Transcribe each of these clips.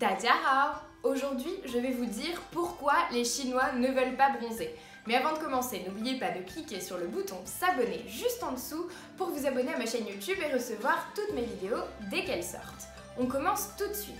Tadiara Aujourd'hui, je vais vous dire pourquoi les Chinois ne veulent pas bronzer. Mais avant de commencer, n'oubliez pas de cliquer sur le bouton s'abonner juste en dessous pour vous abonner à ma chaîne YouTube et recevoir toutes mes vidéos dès qu'elles sortent. On commence tout de suite.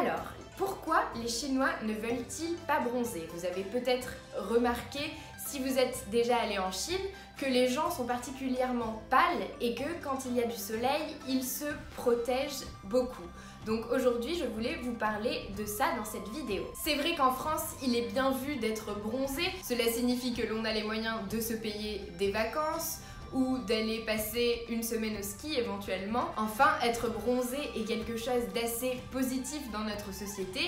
Alors, pourquoi les Chinois ne veulent-ils pas bronzer? Vous avez peut-être remarqué, si vous êtes déjà allé en Chine, que les gens sont particulièrement pâles et que quand il y a du soleil, ils se protègent beaucoup. Donc aujourd'hui, je voulais vous parler de ça dans cette vidéo. C'est vrai qu'en France, il est bien vu d'être bronzé. Cela signifie que l'on a les moyens de se payer des vacances, ou d'aller passer une semaine au ski éventuellement. Enfin, être bronzé est quelque chose d'assez positif dans notre société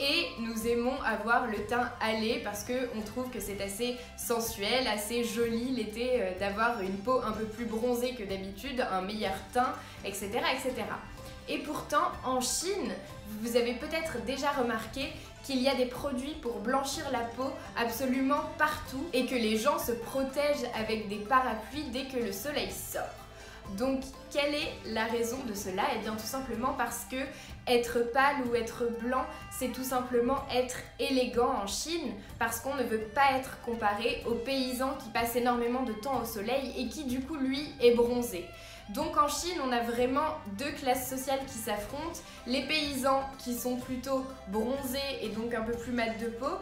et nous aimons avoir le teint allé parce qu'on trouve que c'est assez sensuel, assez joli l'été euh, d'avoir une peau un peu plus bronzée que d'habitude, un meilleur teint, etc. etc. Et pourtant, en Chine, vous avez peut-être déjà remarqué qu'il y a des produits pour blanchir la peau absolument partout et que les gens se protègent avec des parapluies dès que le soleil sort. Donc, quelle est la raison de cela? Eh bien, tout simplement parce que être pâle ou être blanc, c'est tout simplement être élégant en Chine, parce qu'on ne veut pas être comparé au paysan qui passe énormément de temps au soleil et qui, du coup, lui, est bronzé. Donc en Chine, on a vraiment deux classes sociales qui s'affrontent. Les paysans qui sont plutôt bronzés et donc un peu plus mat de peau,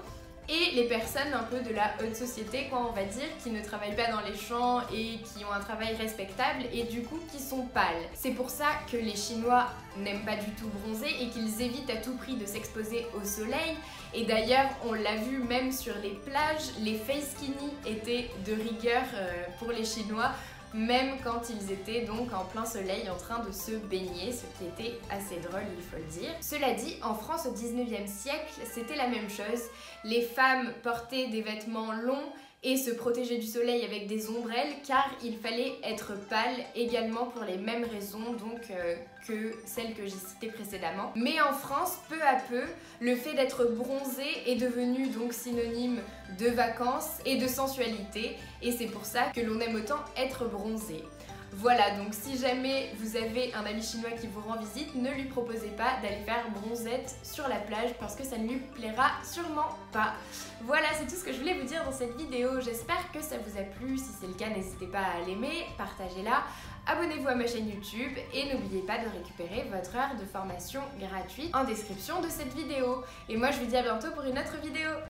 et les personnes un peu de la haute société, quoi, on va dire, qui ne travaillent pas dans les champs et qui ont un travail respectable et du coup qui sont pâles. C'est pour ça que les Chinois n'aiment pas du tout bronzer et qu'ils évitent à tout prix de s'exposer au soleil. Et d'ailleurs, on l'a vu même sur les plages, les face skinny étaient de rigueur euh, pour les Chinois même quand ils étaient donc en plein soleil en train de se baigner, ce qui était assez drôle, il faut le dire. Cela dit, en France au 19e siècle, c'était la même chose. Les femmes portaient des vêtements longs et se protéger du soleil avec des ombrelles car il fallait être pâle également pour les mêmes raisons donc euh, que celles que j'ai citées précédemment. Mais en France, peu à peu, le fait d'être bronzé est devenu donc synonyme de vacances et de sensualité et c'est pour ça que l'on aime autant être bronzé. Voilà, donc si jamais vous avez un ami chinois qui vous rend visite, ne lui proposez pas d'aller faire bronzette sur la plage parce que ça ne lui plaira sûrement pas. Voilà, c'est tout ce que je voulais vous dire dans cette vidéo. J'espère que ça vous a plu. Si c'est le cas, n'hésitez pas à l'aimer, partagez-la, abonnez-vous à ma chaîne YouTube et n'oubliez pas de récupérer votre heure de formation gratuite en description de cette vidéo. Et moi, je vous dis à bientôt pour une autre vidéo.